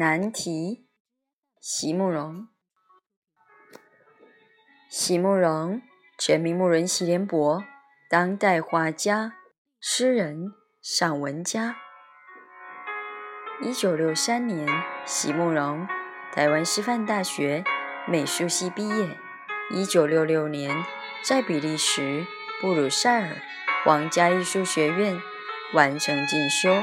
难题，席慕容。席慕容，全名慕容席联博，当代画家、诗人、散文家。一九六三年，席慕容台湾师范大学美术系毕业。一九六六年，在比利时布鲁塞尔皇家艺术学院完成进修，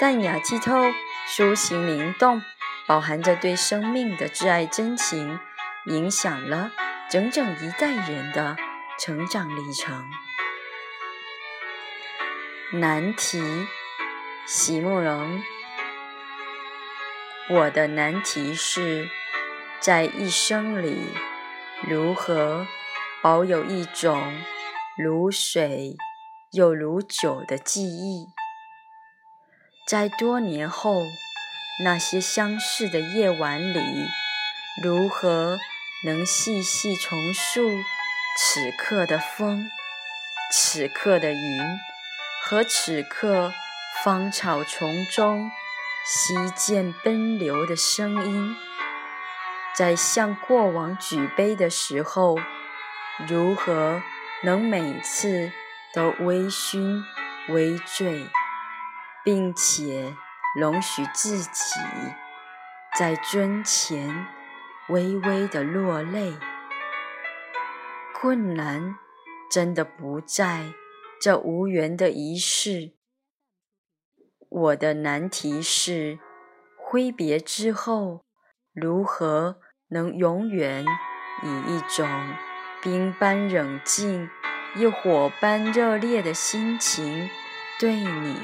淡雅、剔透。抒情灵动，饱含着对生命的挚爱真情，影响了整整一代人的成长历程。难题，席慕容。我的难题是，在一生里，如何保有一种如水又如酒的记忆。在多年后，那些相似的夜晚里，如何能细细重述此刻的风、此刻的云和此刻芳草丛中溪涧奔流的声音？在向过往举杯的时候，如何能每次都微醺微醉？并且容许自己在尊前微微的落泪。困难真的不在这无缘的仪式。我的难题是：挥别之后，如何能永远以一种冰般冷静又火般热烈的心情对你？